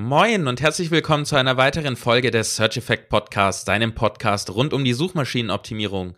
Moin und herzlich willkommen zu einer weiteren Folge des Search Effect Podcasts, deinem Podcast rund um die Suchmaschinenoptimierung.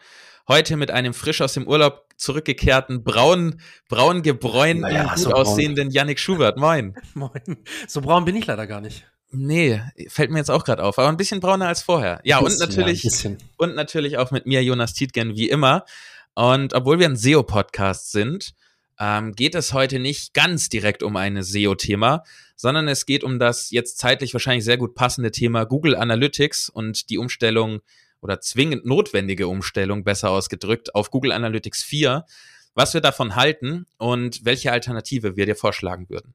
Heute mit einem frisch aus dem Urlaub zurückgekehrten, braun, braun gebräunten, naja, gut so aussehenden Yannick Schubert. Moin. Moin. So braun bin ich leider gar nicht. Nee, fällt mir jetzt auch gerade auf, aber ein bisschen brauner als vorher. Ja, bisschen, und natürlich ja, und natürlich auch mit mir Jonas Tietgen wie immer. Und obwohl wir ein SEO Podcast sind, ähm, geht es heute nicht ganz direkt um ein SEO-Thema, sondern es geht um das jetzt zeitlich wahrscheinlich sehr gut passende Thema Google Analytics und die Umstellung oder zwingend notwendige Umstellung, besser ausgedrückt, auf Google Analytics 4, was wir davon halten und welche Alternative wir dir vorschlagen würden.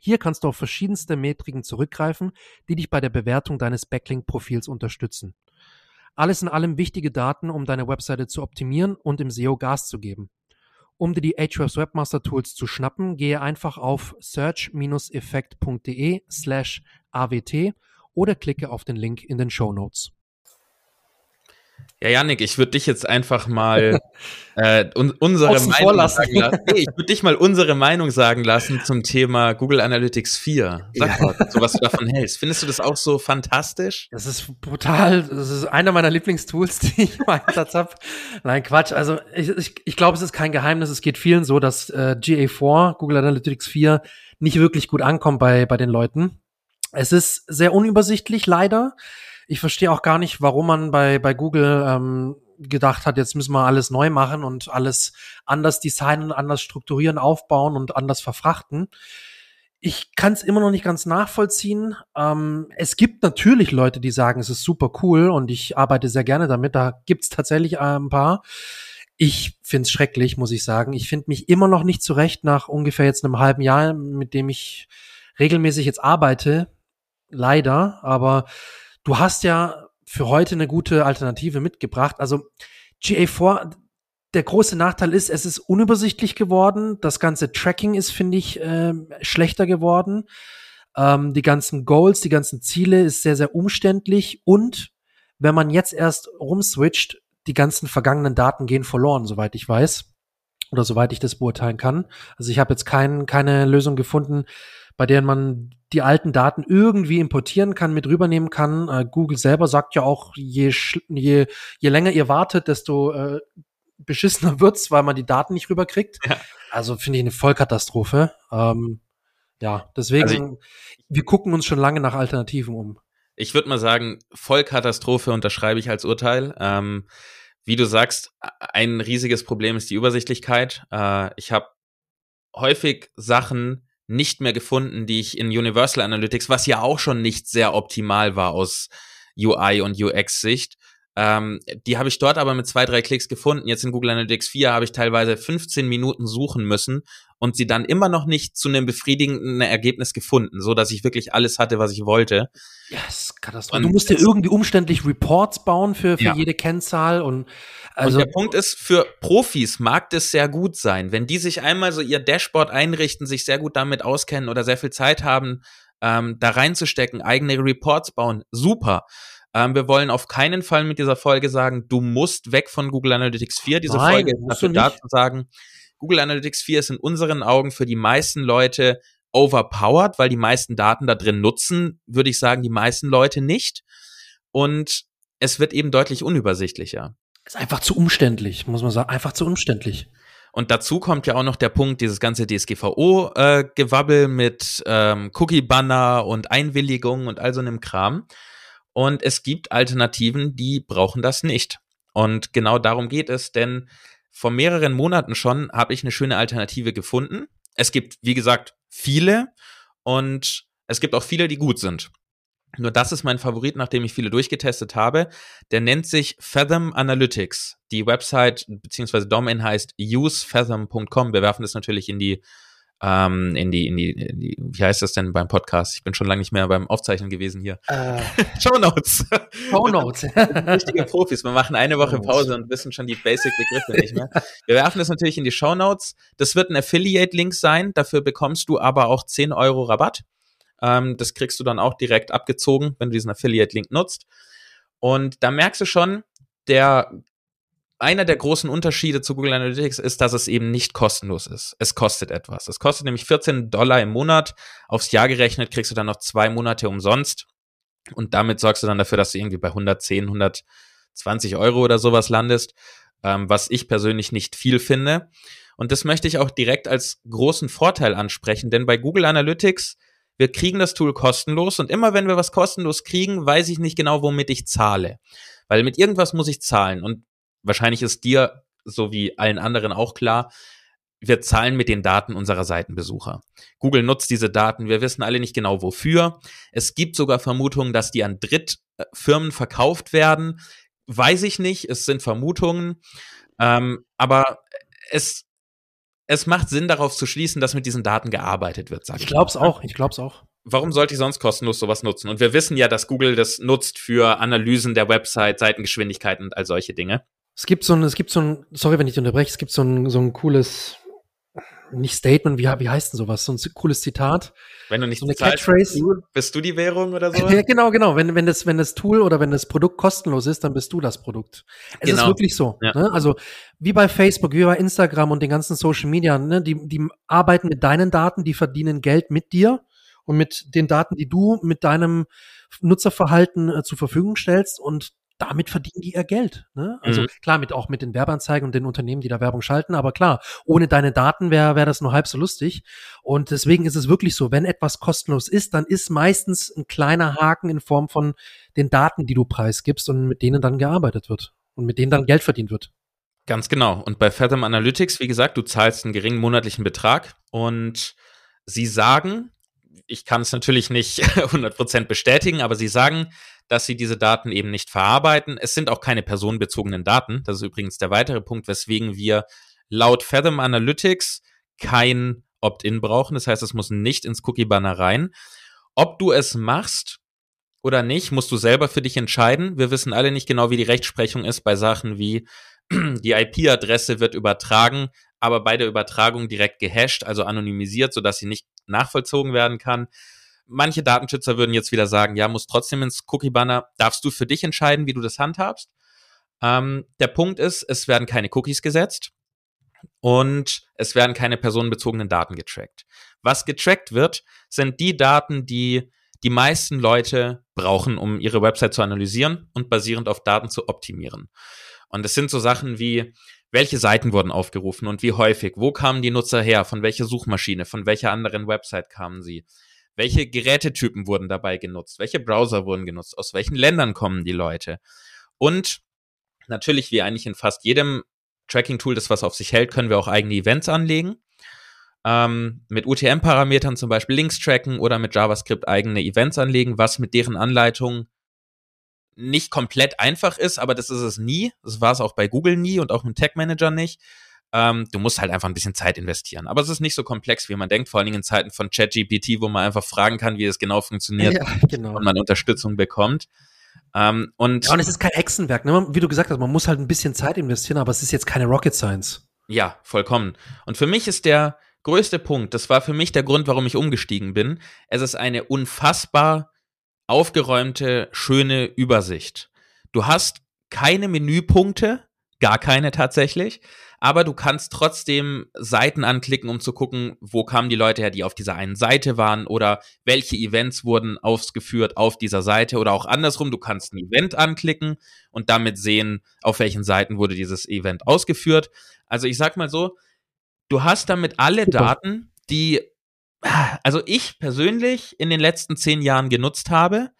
Hier kannst du auf verschiedenste Metriken zurückgreifen, die dich bei der Bewertung deines Backlink-Profils unterstützen. Alles in allem wichtige Daten, um deine Webseite zu optimieren und im SEO Gas zu geben. Um dir die Ahrefs Webmaster Tools zu schnappen, gehe einfach auf search-effekt.de slash awt oder klicke auf den Link in den Show Notes. Ja, Janik, ich würde dich jetzt einfach mal äh, un unsere Außen Meinung sagen lassen. Nee, ich würde dich mal unsere Meinung sagen lassen zum Thema Google Analytics 4. Sag ja. mal, so was du davon hältst. Findest du das auch so fantastisch? Das ist brutal. Das ist einer meiner Lieblingstools, die ich im Einsatz habe. Nein, Quatsch. Also ich, ich, ich glaube, es ist kein Geheimnis. Es geht vielen so, dass äh, GA4, Google Analytics 4, nicht wirklich gut ankommt bei, bei den Leuten. Es ist sehr unübersichtlich, leider. Ich verstehe auch gar nicht, warum man bei, bei Google ähm, gedacht hat, jetzt müssen wir alles neu machen und alles anders designen, anders strukturieren, aufbauen und anders verfrachten. Ich kann es immer noch nicht ganz nachvollziehen. Ähm, es gibt natürlich Leute, die sagen, es ist super cool und ich arbeite sehr gerne damit. Da gibt's tatsächlich äh, ein paar. Ich find's schrecklich, muss ich sagen. Ich finde mich immer noch nicht zurecht nach ungefähr jetzt einem halben Jahr, mit dem ich regelmäßig jetzt arbeite. Leider, aber Du hast ja für heute eine gute Alternative mitgebracht. Also GA4, der große Nachteil ist, es ist unübersichtlich geworden. Das ganze Tracking ist, finde ich, äh, schlechter geworden. Ähm, die ganzen Goals, die ganzen Ziele ist sehr, sehr umständlich. Und wenn man jetzt erst rumswitcht, die ganzen vergangenen Daten gehen verloren, soweit ich weiß. Oder soweit ich das beurteilen kann. Also ich habe jetzt kein, keine Lösung gefunden, bei denen man die alten Daten irgendwie importieren kann, mit rübernehmen kann. Äh, Google selber sagt ja auch, je, je, je länger ihr wartet, desto äh, beschissener wird's, weil man die Daten nicht rüberkriegt. Ja. Also finde ich eine Vollkatastrophe. Ähm, ja, deswegen, also ich, wir gucken uns schon lange nach Alternativen um. Ich würde mal sagen, Vollkatastrophe unterschreibe ich als Urteil. Ähm, wie du sagst, ein riesiges Problem ist die Übersichtlichkeit. Äh, ich habe häufig Sachen, nicht mehr gefunden, die ich in Universal Analytics, was ja auch schon nicht sehr optimal war aus UI und UX-Sicht, ähm, die habe ich dort aber mit zwei, drei Klicks gefunden. Jetzt in Google Analytics 4 habe ich teilweise 15 Minuten suchen müssen und sie dann immer noch nicht zu einem befriedigenden Ergebnis gefunden, so dass ich wirklich alles hatte, was ich wollte. Ja, das ist Katastrophe. Du musst dir irgendwie umständlich Reports bauen für, für ja. jede Kennzahl und also und der Punkt ist, für Profis mag das sehr gut sein, wenn die sich einmal so ihr Dashboard einrichten, sich sehr gut damit auskennen oder sehr viel Zeit haben, ähm, da reinzustecken, eigene Reports bauen, super. Ähm, wir wollen auf keinen Fall mit dieser Folge sagen, du musst weg von Google Analytics 4. Diese Nein, Folge ist dafür da zu sagen, Google Analytics 4 ist in unseren Augen für die meisten Leute overpowered, weil die meisten Daten da drin nutzen, würde ich sagen, die meisten Leute nicht. Und es wird eben deutlich unübersichtlicher. Ist einfach zu umständlich, muss man sagen. Einfach zu umständlich. Und dazu kommt ja auch noch der Punkt, dieses ganze DSGVO-Gewabbel äh, mit ähm, Cookie-Banner und Einwilligung und all so einem Kram. Und es gibt Alternativen, die brauchen das nicht. Und genau darum geht es, denn vor mehreren Monaten schon habe ich eine schöne Alternative gefunden. Es gibt, wie gesagt, viele und es gibt auch viele, die gut sind. Nur das ist mein Favorit, nachdem ich viele durchgetestet habe. Der nennt sich Fathom Analytics. Die Website bzw. Domain heißt usefathom.com. Wir werfen das natürlich in die ähm, in, die, in, die, in die, wie heißt das denn beim Podcast? Ich bin schon lange nicht mehr beim Aufzeichnen gewesen hier. Äh, Show Notes. Show Notes. Richtige Profis. Wir machen eine Woche Pause und wissen schon die Basic-Begriffe nicht mehr. Wir werfen das natürlich in die Show Notes. Das wird ein Affiliate-Link sein. Dafür bekommst du aber auch 10 Euro Rabatt. Ähm, das kriegst du dann auch direkt abgezogen, wenn du diesen Affiliate-Link nutzt. Und da merkst du schon, der einer der großen Unterschiede zu Google Analytics ist, dass es eben nicht kostenlos ist. Es kostet etwas. Es kostet nämlich 14 Dollar im Monat. Aufs Jahr gerechnet kriegst du dann noch zwei Monate umsonst. Und damit sorgst du dann dafür, dass du irgendwie bei 110, 120 Euro oder sowas landest, ähm, was ich persönlich nicht viel finde. Und das möchte ich auch direkt als großen Vorteil ansprechen, denn bei Google Analytics, wir kriegen das Tool kostenlos und immer wenn wir was kostenlos kriegen, weiß ich nicht genau, womit ich zahle. Weil mit irgendwas muss ich zahlen. Und wahrscheinlich ist dir, so wie allen anderen auch klar, wir zahlen mit den Daten unserer Seitenbesucher. Google nutzt diese Daten. Wir wissen alle nicht genau wofür. Es gibt sogar Vermutungen, dass die an Drittfirmen verkauft werden. Weiß ich nicht. Es sind Vermutungen. Ähm, aber es, es macht Sinn, darauf zu schließen, dass mit diesen Daten gearbeitet wird. Sag ich ich glaube es auch. Ich glaube es auch. Warum sollte ich sonst kostenlos sowas nutzen? Und wir wissen ja, dass Google das nutzt für Analysen der Website, Seitengeschwindigkeit und all solche Dinge. Es gibt so ein, es gibt so ein, sorry, wenn ich unterbreche, es gibt so ein, so ein cooles, nicht Statement, wie, wie heißt denn sowas? So ein cooles Zitat. Wenn du nicht so eine Catchphrase. Bist du die Währung oder so? ja, genau, genau. Wenn, wenn, das, wenn das Tool oder wenn das Produkt kostenlos ist, dann bist du das Produkt. Es genau. ist wirklich so. Ja. Ne? Also wie bei Facebook, wie bei Instagram und den ganzen Social Media, ne? die, die arbeiten mit deinen Daten, die verdienen Geld mit dir und mit den Daten, die du mit deinem Nutzerverhalten äh, zur Verfügung stellst. Und damit verdienen die ihr Geld. Ne? Also mhm. klar, mit auch mit den Werbeanzeigen und den Unternehmen, die da Werbung schalten, aber klar, ohne deine Daten wäre wär das nur halb so lustig. Und deswegen ist es wirklich so, wenn etwas kostenlos ist, dann ist meistens ein kleiner Haken in Form von den Daten, die du preisgibst und mit denen dann gearbeitet wird und mit denen dann Geld verdient wird. Ganz genau. Und bei Fathom Analytics, wie gesagt, du zahlst einen geringen monatlichen Betrag und sie sagen, ich kann es natürlich nicht 100% bestätigen, aber sie sagen, dass sie diese Daten eben nicht verarbeiten. Es sind auch keine personenbezogenen Daten. Das ist übrigens der weitere Punkt, weswegen wir laut Fathom Analytics kein Opt-in brauchen. Das heißt, es muss nicht ins Cookie-Banner rein. Ob du es machst oder nicht, musst du selber für dich entscheiden. Wir wissen alle nicht genau, wie die Rechtsprechung ist bei Sachen wie die IP-Adresse wird übertragen, aber bei der Übertragung direkt gehasht, also anonymisiert, sodass sie nicht nachvollzogen werden kann. Manche Datenschützer würden jetzt wieder sagen, ja, muss trotzdem ins Cookie-Banner. Darfst du für dich entscheiden, wie du das handhabst? Ähm, der Punkt ist, es werden keine Cookies gesetzt und es werden keine personenbezogenen Daten getrackt. Was getrackt wird, sind die Daten, die die meisten Leute brauchen, um ihre Website zu analysieren und basierend auf Daten zu optimieren. Und es sind so Sachen wie, welche Seiten wurden aufgerufen und wie häufig, wo kamen die Nutzer her, von welcher Suchmaschine, von welcher anderen Website kamen sie, welche Gerätetypen wurden dabei genutzt? Welche Browser wurden genutzt? Aus welchen Ländern kommen die Leute? Und natürlich, wie eigentlich in fast jedem Tracking-Tool, das was auf sich hält, können wir auch eigene Events anlegen. Ähm, mit UTM-Parametern zum Beispiel Links tracken oder mit JavaScript eigene Events anlegen, was mit deren Anleitung nicht komplett einfach ist, aber das ist es nie. Das war es auch bei Google nie und auch mit Tag Manager nicht. Ähm, du musst halt einfach ein bisschen Zeit investieren. Aber es ist nicht so komplex, wie man denkt, vor allen Dingen in Zeiten von ChatGPT, wo man einfach fragen kann, wie es genau funktioniert ja, genau. und man Unterstützung bekommt. Ähm, und, ja, und es ist kein Hexenwerk, ne? wie du gesagt hast, man muss halt ein bisschen Zeit investieren, aber es ist jetzt keine Rocket Science. Ja, vollkommen. Und für mich ist der größte Punkt, das war für mich der Grund, warum ich umgestiegen bin. Es ist eine unfassbar aufgeräumte, schöne Übersicht. Du hast keine Menüpunkte, gar keine tatsächlich aber du kannst trotzdem Seiten anklicken, um zu gucken, wo kamen die Leute her, die auf dieser einen Seite waren oder welche Events wurden ausgeführt auf dieser Seite oder auch andersrum, du kannst ein Event anklicken und damit sehen, auf welchen Seiten wurde dieses Event ausgeführt. Also ich sag mal so, du hast damit alle Daten, die also ich persönlich in den letzten zehn Jahren genutzt habe,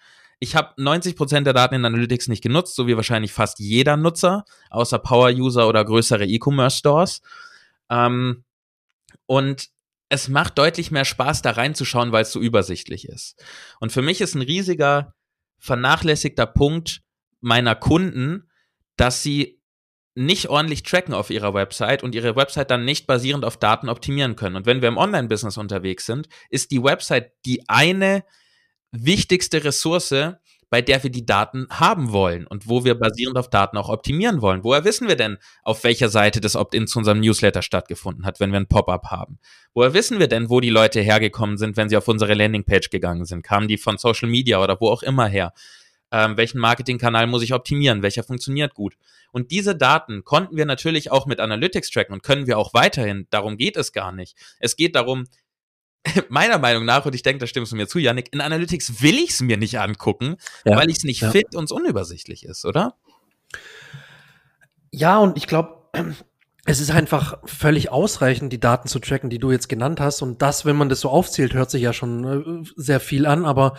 ich habe 90% der Daten in Analytics nicht genutzt, so wie wahrscheinlich fast jeder Nutzer, außer Power-User oder größere E-Commerce-Stores. Ähm, und es macht deutlich mehr Spaß, da reinzuschauen, weil es so übersichtlich ist. Und für mich ist ein riesiger vernachlässigter Punkt meiner Kunden, dass sie nicht ordentlich tracken auf ihrer Website und ihre Website dann nicht basierend auf Daten optimieren können. Und wenn wir im Online-Business unterwegs sind, ist die Website die eine wichtigste Ressource, bei der wir die Daten haben wollen und wo wir basierend auf Daten auch optimieren wollen. Woher wissen wir denn, auf welcher Seite das Opt-in zu unserem Newsletter stattgefunden hat, wenn wir ein Pop-up haben? Woher wissen wir denn, wo die Leute hergekommen sind, wenn sie auf unsere Landingpage gegangen sind? Kamen die von Social Media oder wo auch immer her? Ähm, welchen Marketingkanal muss ich optimieren? Welcher funktioniert gut? Und diese Daten konnten wir natürlich auch mit Analytics tracken und können wir auch weiterhin. Darum geht es gar nicht. Es geht darum, meiner Meinung nach, und ich denke, da stimmst du mir zu, Yannick, in Analytics will ich es mir nicht angucken, ja. weil ich es nicht ja. fit und es unübersichtlich ist, oder? Ja, und ich glaube, es ist einfach völlig ausreichend, die Daten zu tracken, die du jetzt genannt hast. Und das, wenn man das so aufzählt, hört sich ja schon äh, sehr viel an, aber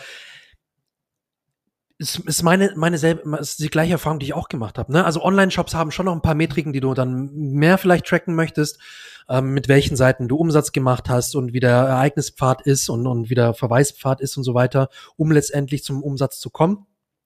ist, ist meine, meine selbe, ist die gleiche Erfahrung, die ich auch gemacht habe. Ne? Also Online-Shops haben schon noch ein paar Metriken, die du dann mehr vielleicht tracken möchtest, ähm, mit welchen Seiten du Umsatz gemacht hast und wie der Ereignispfad ist und, und wie der Verweispfad ist und so weiter, um letztendlich zum Umsatz zu kommen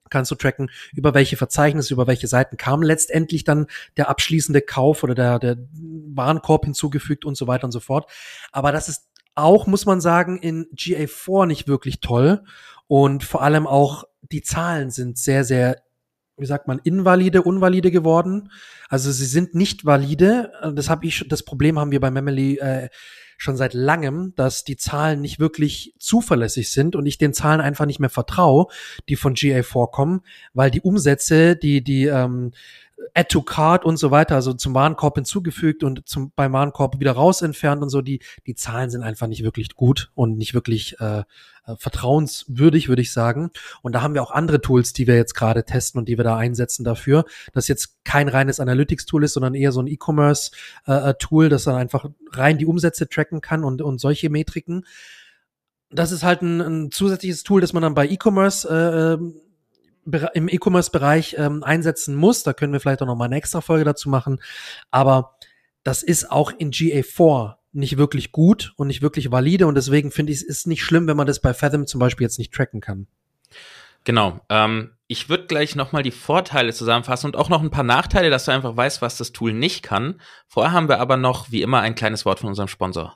kannst du tracken, über welche Verzeichnisse, über welche Seiten kam letztendlich dann der abschließende Kauf oder der, der Warenkorb hinzugefügt und so weiter und so fort. Aber das ist auch, muss man sagen, in GA4 nicht wirklich toll. Und vor allem auch die Zahlen sind sehr, sehr, wie sagt man, invalide, unvalide geworden. Also sie sind nicht valide. Das habe ich, das Problem haben wir bei Memely äh, schon seit langem, dass die Zahlen nicht wirklich zuverlässig sind und ich den Zahlen einfach nicht mehr vertraue, die von GA4 kommen, weil die Umsätze, die die ähm, Add to Card und so weiter, also zum Warenkorb hinzugefügt und zum, beim Warenkorb wieder raus entfernt und so, die, die Zahlen sind einfach nicht wirklich gut und nicht wirklich äh, äh, vertrauenswürdig, würde ich sagen. Und da haben wir auch andere Tools, die wir jetzt gerade testen und die wir da einsetzen dafür. Das jetzt kein reines Analytics-Tool ist, sondern eher so ein E-Commerce-Tool, äh, das dann einfach rein die Umsätze tracken kann und, und solche Metriken. Das ist halt ein, ein zusätzliches Tool, das man dann bei E-Commerce äh, ähm, im E-Commerce-Bereich ähm, einsetzen muss. Da können wir vielleicht auch noch mal eine extra Folge dazu machen. Aber das ist auch in GA4 nicht wirklich gut und nicht wirklich valide und deswegen finde ich es ist nicht schlimm, wenn man das bei Fathom zum Beispiel jetzt nicht tracken kann. Genau. Ähm, ich würde gleich nochmal die Vorteile zusammenfassen und auch noch ein paar Nachteile, dass du einfach weißt, was das Tool nicht kann. Vorher haben wir aber noch, wie immer, ein kleines Wort von unserem Sponsor.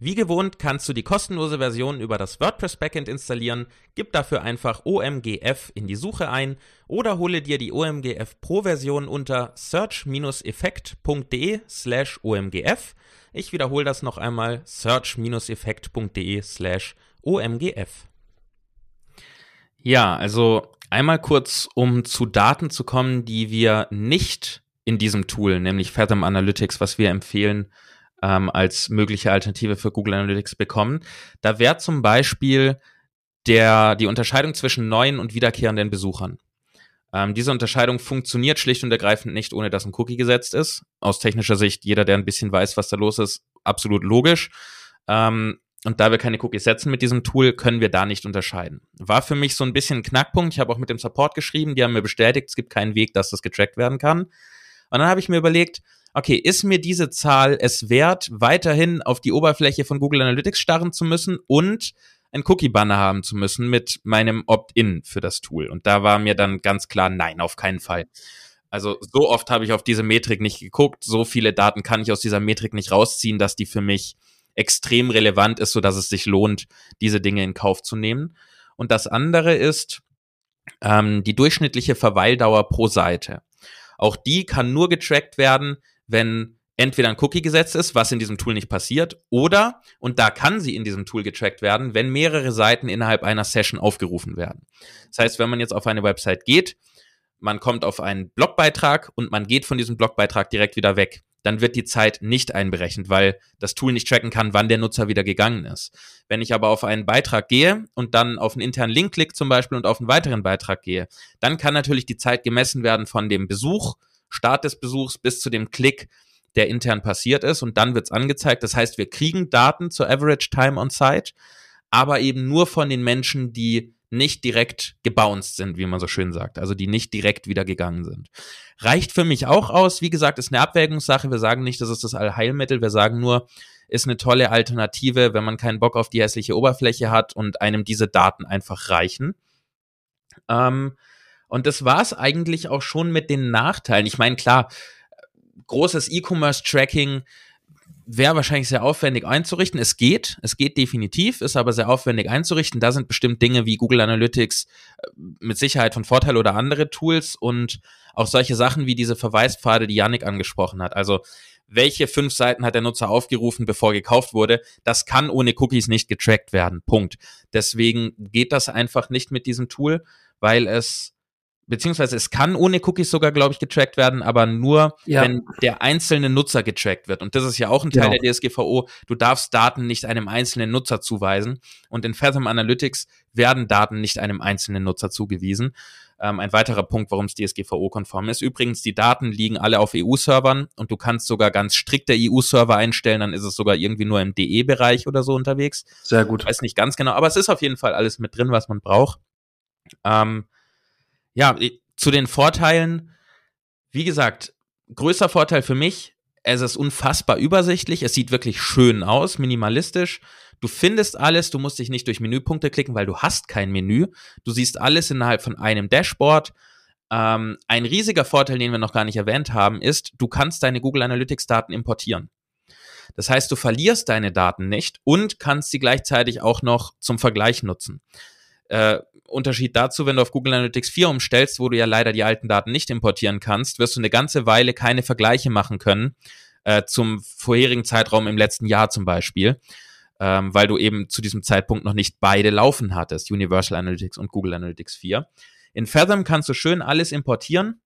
Wie gewohnt kannst du die kostenlose Version über das WordPress Backend installieren, gib dafür einfach OMGF in die Suche ein oder hole dir die OMGF Pro Version unter search-effekt.de slash OMGF. Ich wiederhole das noch einmal, search-effekt.de slash OMGF. Ja, also einmal kurz, um zu Daten zu kommen, die wir nicht in diesem Tool, nämlich Fathom Analytics, was wir empfehlen, ähm, als mögliche Alternative für Google Analytics bekommen. Da wäre zum Beispiel der, die Unterscheidung zwischen neuen und wiederkehrenden Besuchern. Ähm, diese Unterscheidung funktioniert schlicht und ergreifend nicht, ohne dass ein Cookie gesetzt ist. Aus technischer Sicht, jeder, der ein bisschen weiß, was da los ist, absolut logisch. Ähm, und da wir keine Cookies setzen mit diesem Tool, können wir da nicht unterscheiden. War für mich so ein bisschen ein Knackpunkt. Ich habe auch mit dem Support geschrieben, die haben mir bestätigt, es gibt keinen Weg, dass das getrackt werden kann. Und dann habe ich mir überlegt, okay, ist mir diese Zahl es wert, weiterhin auf die Oberfläche von Google Analytics starren zu müssen und ein Cookie-Banner haben zu müssen mit meinem Opt-in für das Tool. Und da war mir dann ganz klar, nein, auf keinen Fall. Also so oft habe ich auf diese Metrik nicht geguckt, so viele Daten kann ich aus dieser Metrik nicht rausziehen, dass die für mich extrem relevant ist, so dass es sich lohnt, diese Dinge in Kauf zu nehmen. Und das andere ist ähm, die durchschnittliche Verweildauer pro Seite. Auch die kann nur getrackt werden, wenn entweder ein Cookie gesetzt ist, was in diesem Tool nicht passiert, oder, und da kann sie in diesem Tool getrackt werden, wenn mehrere Seiten innerhalb einer Session aufgerufen werden. Das heißt, wenn man jetzt auf eine Website geht, man kommt auf einen Blogbeitrag und man geht von diesem Blogbeitrag direkt wieder weg, dann wird die Zeit nicht einberechnet, weil das Tool nicht tracken kann, wann der Nutzer wieder gegangen ist. Wenn ich aber auf einen Beitrag gehe und dann auf einen internen Link klicke zum Beispiel und auf einen weiteren Beitrag gehe, dann kann natürlich die Zeit gemessen werden von dem Besuch, Start des Besuchs bis zu dem Klick, der intern passiert ist und dann wird's angezeigt. Das heißt, wir kriegen Daten zur Average Time on Site, aber eben nur von den Menschen, die nicht direkt gebounced sind, wie man so schön sagt, also die nicht direkt wieder gegangen sind. Reicht für mich auch aus. Wie gesagt, ist eine Abwägungssache. Wir sagen nicht, das ist das Allheilmittel. Wir sagen nur, ist eine tolle Alternative, wenn man keinen Bock auf die hässliche Oberfläche hat und einem diese Daten einfach reichen. Ähm, und das war's eigentlich auch schon mit den Nachteilen. Ich meine, klar, großes E-Commerce-Tracking wäre wahrscheinlich sehr aufwendig einzurichten. Es geht, es geht definitiv, ist aber sehr aufwendig einzurichten. Da sind bestimmt Dinge wie Google Analytics äh, mit Sicherheit von Vorteil oder andere Tools und auch solche Sachen wie diese Verweispfade, die Yannick angesprochen hat. Also welche fünf Seiten hat der Nutzer aufgerufen, bevor gekauft wurde? Das kann ohne Cookies nicht getrackt werden. Punkt. Deswegen geht das einfach nicht mit diesem Tool, weil es beziehungsweise es kann ohne Cookies sogar, glaube ich, getrackt werden, aber nur, ja. wenn der einzelne Nutzer getrackt wird. Und das ist ja auch ein Teil genau. der DSGVO. Du darfst Daten nicht einem einzelnen Nutzer zuweisen. Und in Fathom Analytics werden Daten nicht einem einzelnen Nutzer zugewiesen. Ähm, ein weiterer Punkt, warum es DSGVO-konform ist. Übrigens, die Daten liegen alle auf EU-Servern und du kannst sogar ganz strikte EU-Server einstellen, dann ist es sogar irgendwie nur im DE-Bereich oder so unterwegs. Sehr gut. Ich weiß nicht ganz genau, aber es ist auf jeden Fall alles mit drin, was man braucht. Ähm, ja, zu den Vorteilen, wie gesagt, größter Vorteil für mich, es ist unfassbar übersichtlich, es sieht wirklich schön aus, minimalistisch. Du findest alles, du musst dich nicht durch Menüpunkte klicken, weil du hast kein Menü. Du siehst alles innerhalb von einem Dashboard. Ähm, ein riesiger Vorteil, den wir noch gar nicht erwähnt haben, ist, du kannst deine Google Analytics Daten importieren. Das heißt, du verlierst deine Daten nicht und kannst sie gleichzeitig auch noch zum Vergleich nutzen. Äh, Unterschied dazu, wenn du auf Google Analytics 4 umstellst, wo du ja leider die alten Daten nicht importieren kannst, wirst du eine ganze Weile keine Vergleiche machen können äh, zum vorherigen Zeitraum im letzten Jahr zum Beispiel, ähm, weil du eben zu diesem Zeitpunkt noch nicht beide laufen hattest, Universal Analytics und Google Analytics 4. In Fathom kannst du schön alles importieren.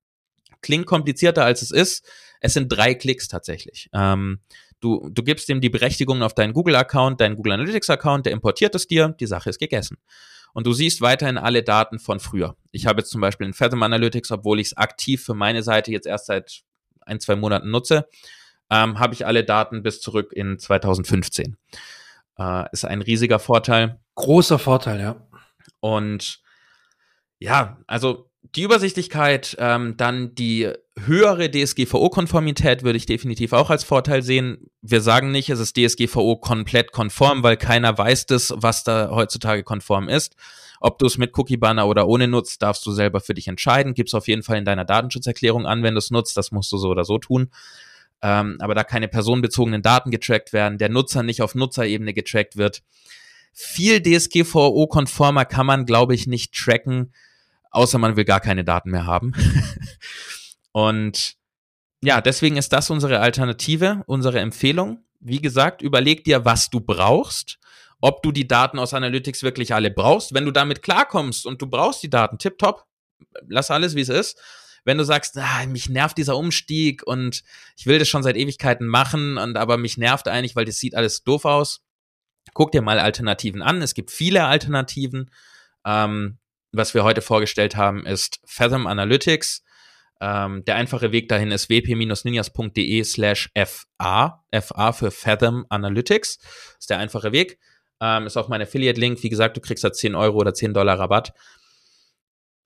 Klingt komplizierter als es ist. Es sind drei Klicks tatsächlich. Ähm, du, du gibst ihm die Berechtigung auf deinen Google-Account, deinen Google Analytics-Account, der importiert es dir, die Sache ist gegessen und du siehst weiterhin alle Daten von früher. Ich habe jetzt zum Beispiel in Fathom Analytics, obwohl ich es aktiv für meine Seite jetzt erst seit ein, zwei Monaten nutze, ähm, habe ich alle Daten bis zurück in 2015. Äh, ist ein riesiger Vorteil. Großer Vorteil, ja. Und ja, also die Übersichtlichkeit, ähm, dann die höhere DSGVO-Konformität würde ich definitiv auch als Vorteil sehen. Wir sagen nicht, es ist DSGVO komplett konform, weil keiner weiß das, was da heutzutage konform ist. Ob du es mit Cookie-Banner oder ohne nutzt, darfst du selber für dich entscheiden. Gib's auf jeden Fall in deiner Datenschutzerklärung an, wenn du es nutzt. Das musst du so oder so tun. Ähm, aber da keine personenbezogenen Daten getrackt werden, der Nutzer nicht auf Nutzerebene getrackt wird. Viel DSGVO-konformer kann man, glaube ich, nicht tracken außer man will gar keine Daten mehr haben. und ja, deswegen ist das unsere Alternative, unsere Empfehlung. Wie gesagt, überleg dir, was du brauchst, ob du die Daten aus Analytics wirklich alle brauchst. Wenn du damit klarkommst und du brauchst die Daten, tipptopp, lass alles, wie es ist. Wenn du sagst, ah, mich nervt dieser Umstieg und ich will das schon seit Ewigkeiten machen und aber mich nervt eigentlich, weil das sieht alles doof aus, guck dir mal Alternativen an. Es gibt viele Alternativen. Ähm, was wir heute vorgestellt haben, ist Fathom Analytics. Ähm, der einfache Weg dahin ist wp-ninjas.de slash FA. FA für Fathom Analytics. Ist der einfache Weg. Ähm, ist auch mein Affiliate-Link. Wie gesagt, du kriegst da 10 Euro oder 10 Dollar Rabatt.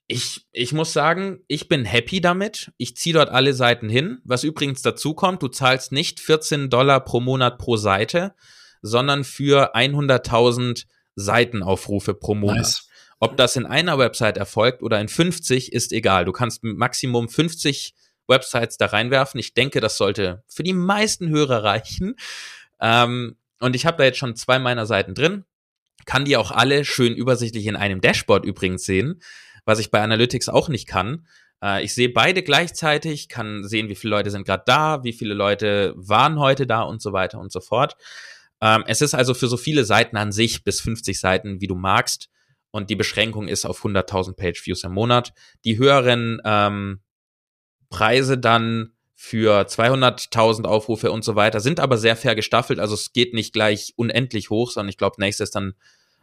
Ich, ich muss sagen, ich bin happy damit. Ich ziehe dort alle Seiten hin. Was übrigens dazu kommt, du zahlst nicht 14 Dollar pro Monat pro Seite, sondern für 100.000 Seitenaufrufe pro Monat. Nice. Ob das in einer Website erfolgt oder in 50, ist egal. Du kannst Maximum 50 Websites da reinwerfen. Ich denke, das sollte für die meisten Hörer reichen. Ähm, und ich habe da jetzt schon zwei meiner Seiten drin. Kann die auch alle schön übersichtlich in einem Dashboard übrigens sehen, was ich bei Analytics auch nicht kann. Äh, ich sehe beide gleichzeitig, kann sehen, wie viele Leute sind gerade da, wie viele Leute waren heute da und so weiter und so fort. Ähm, es ist also für so viele Seiten an sich bis 50 Seiten, wie du magst, und die Beschränkung ist auf 100.000 Page-Views im Monat. Die höheren ähm, Preise dann für 200.000 Aufrufe und so weiter, sind aber sehr fair gestaffelt. Also es geht nicht gleich unendlich hoch, sondern ich glaube, nächstes ist dann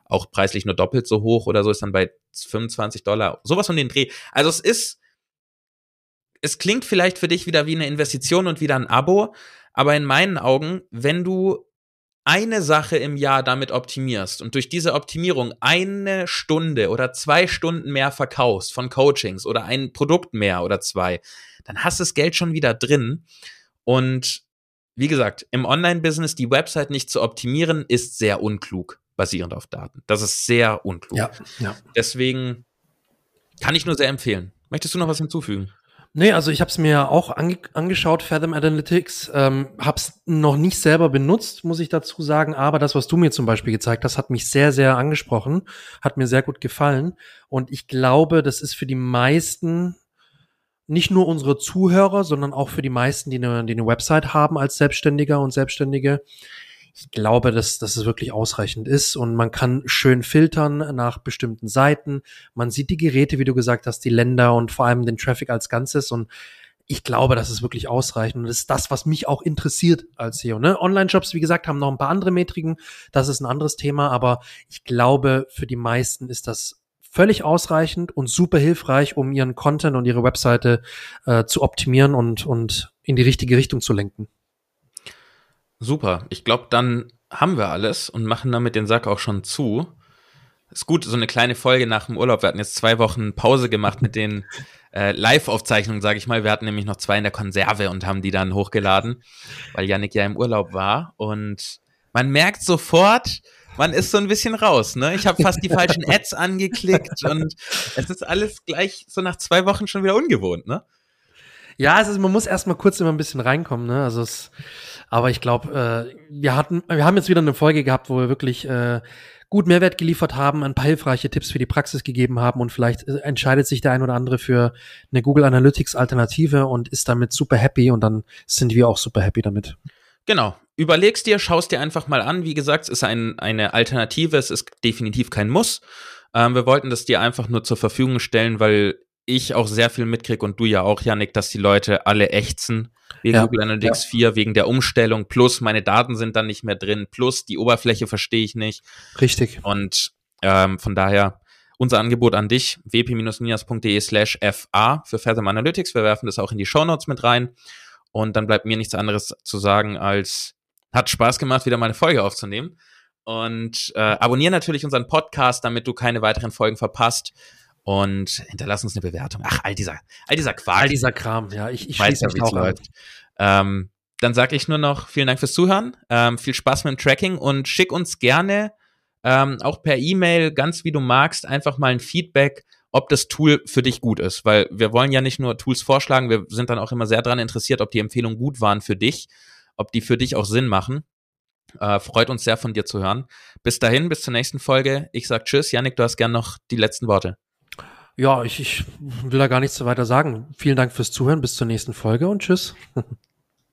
auch preislich nur doppelt so hoch oder so, ist dann bei 25 Dollar, sowas von den Dreh. Also es ist, es klingt vielleicht für dich wieder wie eine Investition und wieder ein Abo, aber in meinen Augen, wenn du eine Sache im Jahr damit optimierst und durch diese Optimierung eine Stunde oder zwei Stunden mehr verkaufst von Coachings oder ein Produkt mehr oder zwei, dann hast du das Geld schon wieder drin. Und wie gesagt, im Online-Business die Website nicht zu optimieren, ist sehr unklug, basierend auf Daten. Das ist sehr unklug. Ja, ja. Deswegen kann ich nur sehr empfehlen. Möchtest du noch was hinzufügen? Nee, also ich habe es mir auch ange angeschaut, Fathom Analytics, ähm, habe es noch nicht selber benutzt, muss ich dazu sagen, aber das, was du mir zum Beispiel gezeigt hast, hat mich sehr, sehr angesprochen, hat mir sehr gut gefallen und ich glaube, das ist für die meisten, nicht nur unsere Zuhörer, sondern auch für die meisten, die eine, die eine Website haben als Selbstständiger und Selbstständige, ich glaube, dass, dass es wirklich ausreichend ist und man kann schön filtern nach bestimmten Seiten. Man sieht die Geräte, wie du gesagt hast, die Länder und vor allem den Traffic als Ganzes und ich glaube, das ist wirklich ausreichend und das ist das, was mich auch interessiert als SEO. Ne? Online-Shops, wie gesagt, haben noch ein paar andere Metriken. Das ist ein anderes Thema, aber ich glaube, für die meisten ist das völlig ausreichend und super hilfreich, um ihren Content und ihre Webseite äh, zu optimieren und, und in die richtige Richtung zu lenken. Super. Ich glaube, dann haben wir alles und machen damit den Sack auch schon zu. Ist gut, so eine kleine Folge nach dem Urlaub. Wir hatten jetzt zwei Wochen Pause gemacht mit den äh, Live-Aufzeichnungen, sage ich mal. Wir hatten nämlich noch zwei in der Konserve und haben die dann hochgeladen, weil Yannick ja im Urlaub war. Und man merkt sofort, man ist so ein bisschen raus. Ne? Ich habe fast die falschen Ads angeklickt und es ist alles gleich so nach zwei Wochen schon wieder ungewohnt. Ne? Ja, es ist, man muss erstmal kurz immer ein bisschen reinkommen. Ne? Also es aber ich glaube, äh, wir hatten, wir haben jetzt wieder eine Folge gehabt, wo wir wirklich äh, gut Mehrwert geliefert haben, ein paar hilfreiche Tipps für die Praxis gegeben haben und vielleicht äh, entscheidet sich der ein oder andere für eine Google Analytics Alternative und ist damit super happy und dann sind wir auch super happy damit. Genau. Überlegst dir, schaust dir einfach mal an. Wie gesagt, es ist ein, eine Alternative, es ist definitiv kein Muss. Ähm, wir wollten das dir einfach nur zur Verfügung stellen, weil ich auch sehr viel mitkriege und du ja auch, Janik, dass die Leute alle ächzen wegen ja, Google Analytics ja. 4, wegen der Umstellung, plus meine Daten sind dann nicht mehr drin, plus die Oberfläche verstehe ich nicht. Richtig. Und ähm, von daher unser Angebot an dich, wp-nias.de slash fa für Fathom Analytics. Wir werfen das auch in die Show Notes mit rein. Und dann bleibt mir nichts anderes zu sagen, als hat Spaß gemacht, wieder mal eine Folge aufzunehmen. Und äh, abonniere natürlich unseren Podcast, damit du keine weiteren Folgen verpasst und hinterlass uns eine Bewertung. Ach, all dieser, all dieser Quark. All dieser Kram, ja, ich, ich weiß ja, wie es läuft. Ähm, dann sage ich nur noch vielen Dank fürs Zuhören, ähm, viel Spaß mit dem Tracking und schick uns gerne ähm, auch per E-Mail, ganz wie du magst, einfach mal ein Feedback, ob das Tool für dich gut ist, weil wir wollen ja nicht nur Tools vorschlagen, wir sind dann auch immer sehr daran interessiert, ob die Empfehlungen gut waren für dich, ob die für dich auch Sinn machen. Äh, freut uns sehr von dir zu hören. Bis dahin, bis zur nächsten Folge. Ich sag Tschüss. Janik, du hast gern noch die letzten Worte. Ja, ich, ich will da gar nichts weiter sagen. Vielen Dank fürs Zuhören. Bis zur nächsten Folge und tschüss.